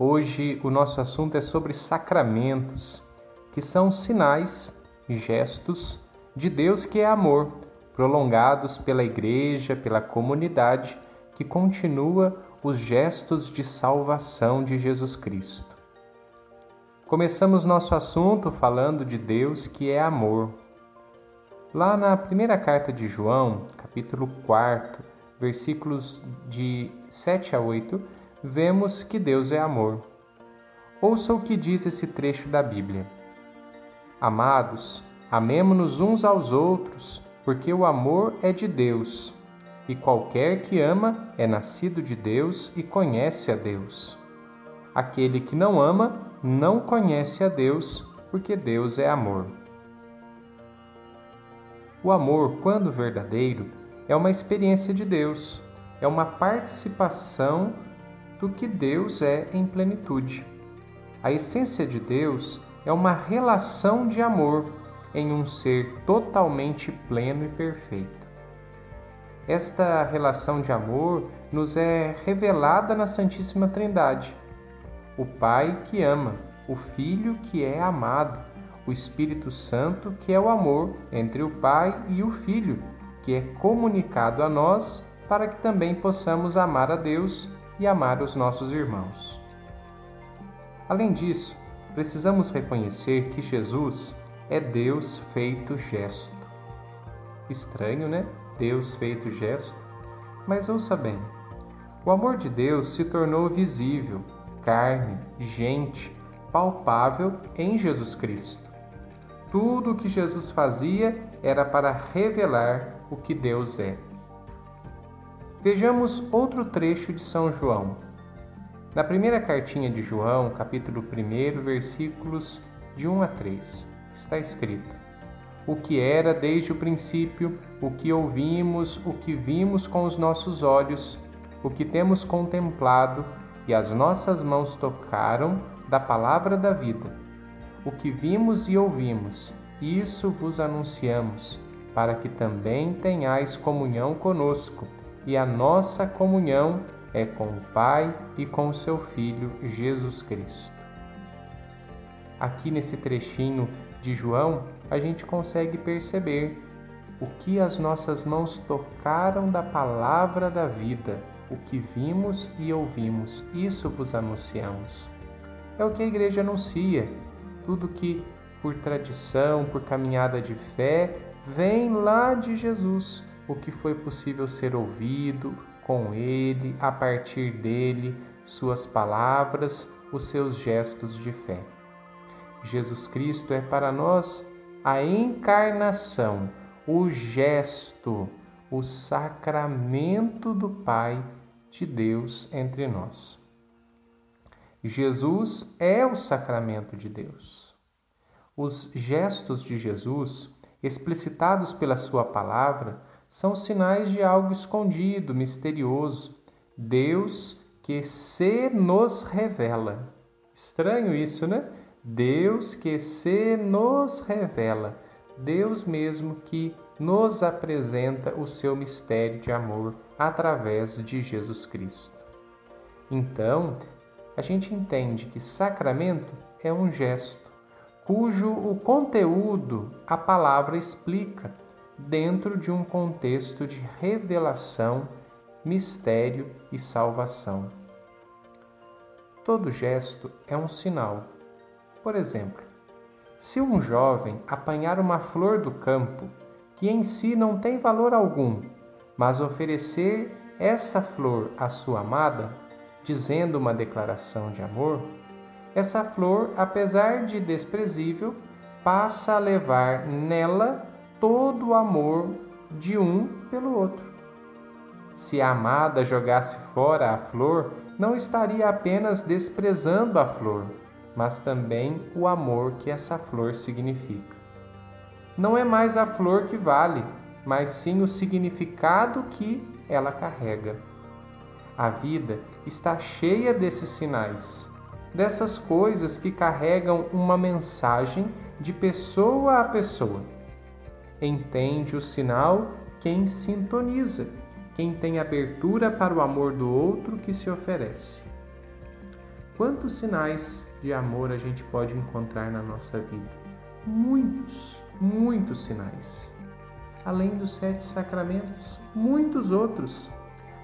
Hoje o nosso assunto é sobre sacramentos, que são sinais, gestos de Deus que é amor, prolongados pela igreja, pela comunidade, que continua os gestos de salvação de Jesus Cristo. Começamos nosso assunto falando de Deus que é amor. Lá na primeira carta de João, capítulo 4, versículos de 7 a 8, vemos que Deus é amor. Ouça o que diz esse trecho da Bíblia. Amados, amemo-nos uns aos outros, porque o amor é de Deus, e qualquer que ama é nascido de Deus e conhece a Deus. Aquele que não ama não conhece a Deus, porque Deus é amor. O amor, quando verdadeiro, é uma experiência de Deus, é uma participação do que Deus é em plenitude. A essência de Deus é uma relação de amor em um ser totalmente pleno e perfeito. Esta relação de amor nos é revelada na Santíssima Trindade. O Pai que ama, o Filho que é amado, o Espírito Santo que é o amor entre o Pai e o Filho, que é comunicado a nós para que também possamos amar a Deus e amar os nossos irmãos. Além disso, precisamos reconhecer que Jesus é Deus feito gesto. Estranho, né? Deus feito gesto. Mas ouça bem: o amor de Deus se tornou visível, carne, gente, palpável em Jesus Cristo. Tudo o que Jesus fazia era para revelar o que Deus é. Vejamos outro trecho de São João. Na primeira cartinha de João, capítulo 1, versículos de 1 a 3, está escrito: O que era desde o princípio, o que ouvimos, o que vimos com os nossos olhos, o que temos contemplado e as nossas mãos tocaram da palavra da vida. O que vimos e ouvimos, isso vos anunciamos, para que também tenhais comunhão conosco e a nossa comunhão é com o Pai e com o seu Filho Jesus Cristo. Aqui nesse trechinho de João, a gente consegue perceber o que as nossas mãos tocaram da palavra da vida, o que vimos e ouvimos, isso vos anunciamos. É o que a igreja anuncia, tudo que por tradição, por caminhada de fé, vem lá de Jesus o que foi possível ser ouvido com ele, a partir dele, suas palavras, os seus gestos de fé. Jesus Cristo é para nós a encarnação, o gesto, o sacramento do Pai de Deus entre nós. Jesus é o sacramento de Deus. Os gestos de Jesus, explicitados pela Sua palavra, são sinais de algo escondido, misterioso. Deus que se nos revela. Estranho isso, né? Deus que se nos revela. Deus mesmo que nos apresenta o seu mistério de amor através de Jesus Cristo. Então, a gente entende que sacramento é um gesto cujo o conteúdo a palavra explica dentro de um contexto de revelação, mistério e salvação. Todo gesto é um sinal. Por exemplo, se um jovem apanhar uma flor do campo, que em si não tem valor algum, mas oferecer essa flor à sua amada, dizendo uma declaração de amor, essa flor, apesar de desprezível, passa a levar nela todo o amor de um pelo outro. Se a amada jogasse fora a flor, não estaria apenas desprezando a flor, mas também o amor que essa flor significa. Não é mais a flor que vale, mas sim o significado que ela carrega. A vida está cheia desses sinais, dessas coisas que carregam uma mensagem de pessoa a pessoa entende o sinal quem sintoniza, quem tem abertura para o amor do outro que se oferece. quantos sinais de amor a gente pode encontrar na nossa vida? Muitos, muitos sinais. Além dos sete sacramentos, muitos outros.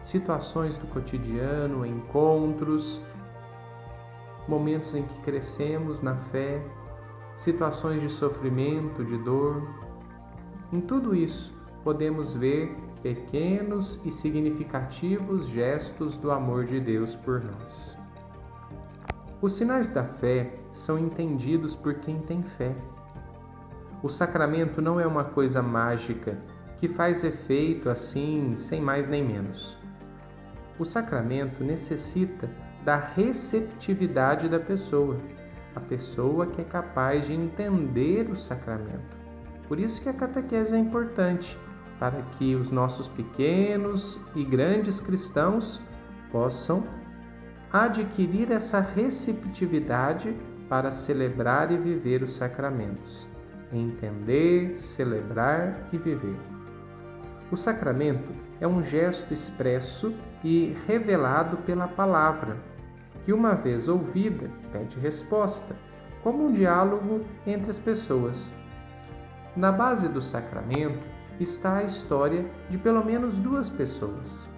Situações do cotidiano, encontros, momentos em que crescemos na fé, situações de sofrimento, de dor. Em tudo isso, podemos ver pequenos e significativos gestos do amor de Deus por nós. Os sinais da fé são entendidos por quem tem fé. O sacramento não é uma coisa mágica que faz efeito assim, sem mais nem menos. O sacramento necessita da receptividade da pessoa, a pessoa que é capaz de entender o sacramento. Por isso que a catequese é importante, para que os nossos pequenos e grandes cristãos possam adquirir essa receptividade para celebrar e viver os sacramentos. Entender, celebrar e viver. O sacramento é um gesto expresso e revelado pela palavra, que, uma vez ouvida, pede resposta, como um diálogo entre as pessoas. Na base do sacramento está a história de pelo menos duas pessoas,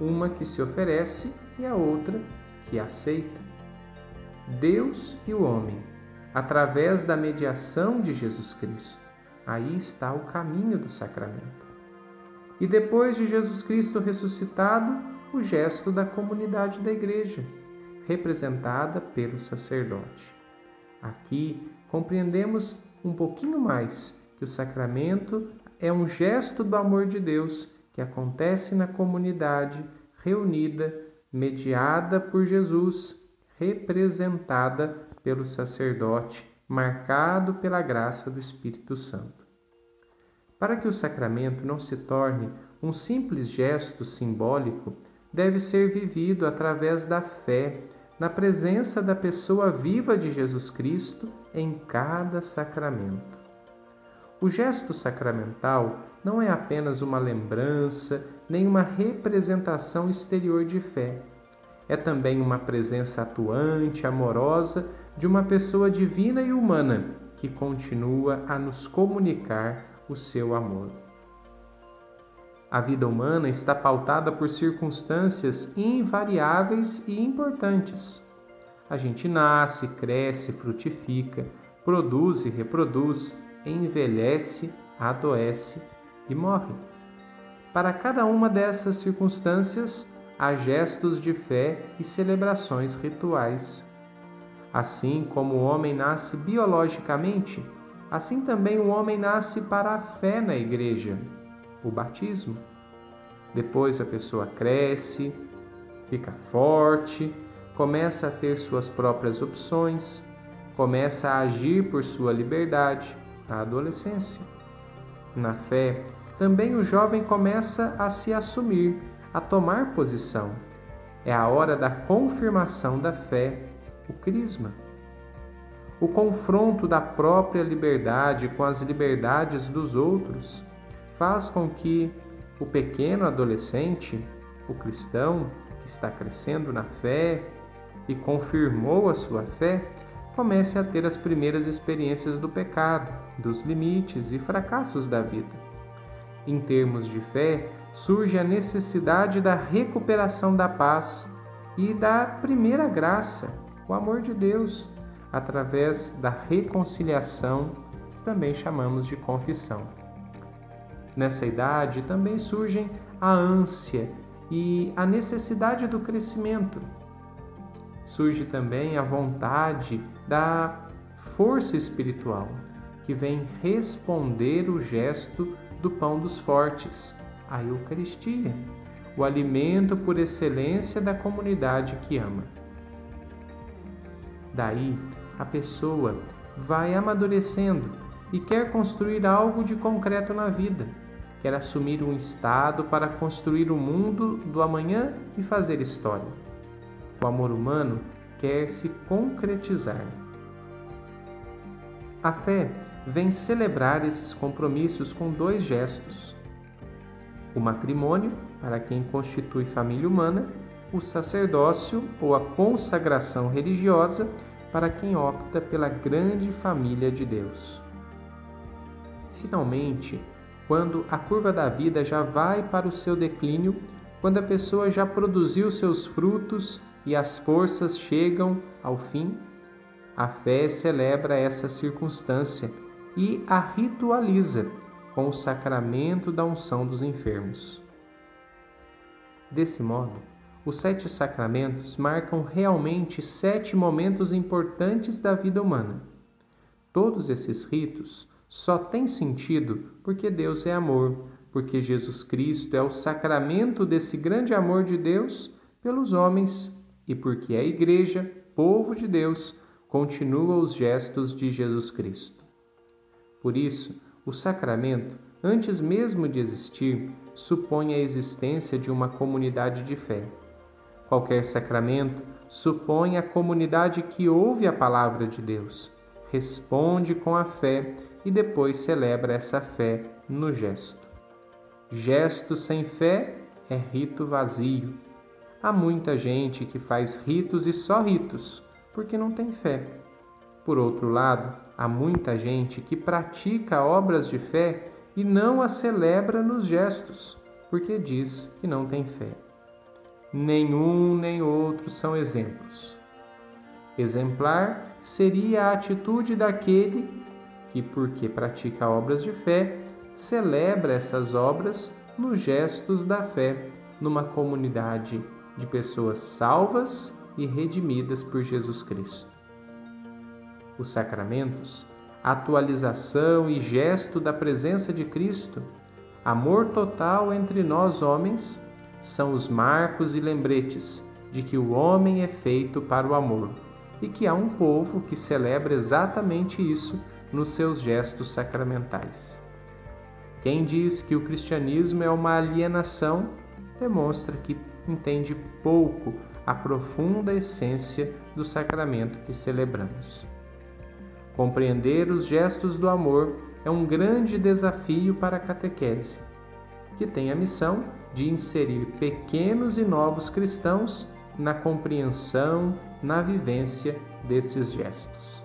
uma que se oferece e a outra que aceita. Deus e o homem, através da mediação de Jesus Cristo. Aí está o caminho do sacramento. E depois de Jesus Cristo ressuscitado, o gesto da comunidade da igreja, representada pelo sacerdote. Aqui compreendemos um pouquinho mais que o sacramento é um gesto do amor de Deus que acontece na comunidade reunida, mediada por Jesus, representada pelo sacerdote, marcado pela graça do Espírito Santo. Para que o sacramento não se torne um simples gesto simbólico, deve ser vivido através da fé, na presença da pessoa viva de Jesus Cristo em cada sacramento. O gesto sacramental não é apenas uma lembrança nem uma representação exterior de fé. É também uma presença atuante, amorosa de uma pessoa divina e humana que continua a nos comunicar o seu amor. A vida humana está pautada por circunstâncias invariáveis e importantes. A gente nasce, cresce, frutifica, produz e reproduz, envelhece, adoece e morre. Para cada uma dessas circunstâncias, há gestos de fé e celebrações rituais. Assim como o homem nasce biologicamente, assim também o homem nasce para a fé na igreja, o batismo. Depois a pessoa cresce, fica forte, começa a ter suas próprias opções, começa a agir por sua liberdade, a adolescência. Na fé, também o jovem começa a se assumir, a tomar posição. É a hora da confirmação da fé, o crisma. O confronto da própria liberdade com as liberdades dos outros faz com que o pequeno adolescente, o cristão que está crescendo na fé e confirmou a sua fé, comece a ter as primeiras experiências do pecado, dos limites e fracassos da vida. Em termos de fé, surge a necessidade da recuperação da paz e da primeira graça, o amor de Deus, através da reconciliação, que também chamamos de confissão. Nessa idade também surgem a ânsia e a necessidade do crescimento, surge também a vontade da força espiritual, que vem responder o gesto do pão dos fortes, a Eucaristia, o alimento por excelência da comunidade que ama. Daí, a pessoa vai amadurecendo e quer construir algo de concreto na vida, quer assumir um estado para construir o mundo do amanhã e fazer história o amor humano quer se concretizar. A fé vem celebrar esses compromissos com dois gestos: o matrimônio, para quem constitui família humana, o sacerdócio ou a consagração religiosa para quem opta pela grande família de Deus. Finalmente, quando a curva da vida já vai para o seu declínio, quando a pessoa já produziu seus frutos e as forças chegam ao fim, a fé celebra essa circunstância e a ritualiza com o sacramento da unção dos enfermos. Desse modo, os sete sacramentos marcam realmente sete momentos importantes da vida humana. Todos esses ritos só têm sentido porque Deus é amor, porque Jesus Cristo é o sacramento desse grande amor de Deus pelos homens e porque a Igreja, povo de Deus, continua os gestos de Jesus Cristo. Por isso, o sacramento, antes mesmo de existir, supõe a existência de uma comunidade de fé. Qualquer sacramento supõe a comunidade que ouve a palavra de Deus, responde com a fé e depois celebra essa fé no gesto. Gesto sem fé é rito vazio. Há muita gente que faz ritos e só ritos, porque não tem fé. Por outro lado, há muita gente que pratica obras de fé e não as celebra nos gestos, porque diz que não tem fé. Nenhum nem outro são exemplos. Exemplar seria a atitude daquele que, porque pratica obras de fé, celebra essas obras nos gestos da fé, numa comunidade de pessoas salvas e redimidas por Jesus Cristo. Os sacramentos, atualização e gesto da presença de Cristo, amor total entre nós homens, são os marcos e lembretes de que o homem é feito para o amor e que há um povo que celebra exatamente isso nos seus gestos sacramentais. Quem diz que o cristianismo é uma alienação demonstra que entende pouco a profunda essência do sacramento que celebramos. Compreender os gestos do amor é um grande desafio para a catequese, que tem a missão de inserir pequenos e novos cristãos na compreensão, na vivência desses gestos.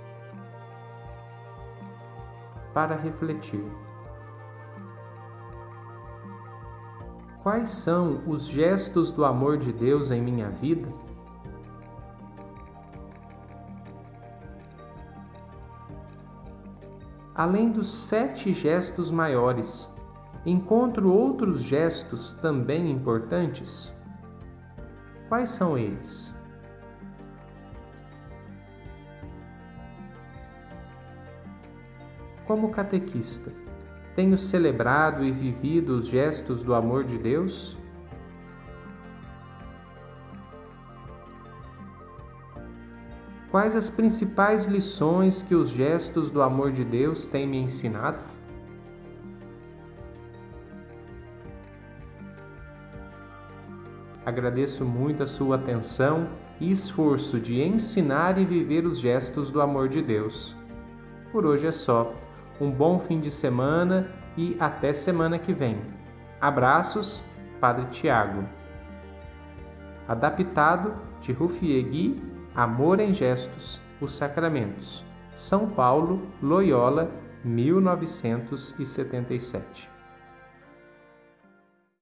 Para refletir. Quais são os gestos do amor de Deus em minha vida? Além dos sete gestos maiores, encontro outros gestos também importantes? Quais são eles? Como catequista, tenho celebrado e vivido os gestos do amor de Deus? Quais as principais lições que os gestos do amor de Deus têm me ensinado? Agradeço muito a sua atenção e esforço de ensinar e viver os gestos do amor de Deus. Por hoje é só um bom fim de semana e até semana que vem. Abraços, Padre Tiago. Adaptado de Rufiegui, Amor em Gestos, os Sacramentos. São Paulo, Loyola, 1977.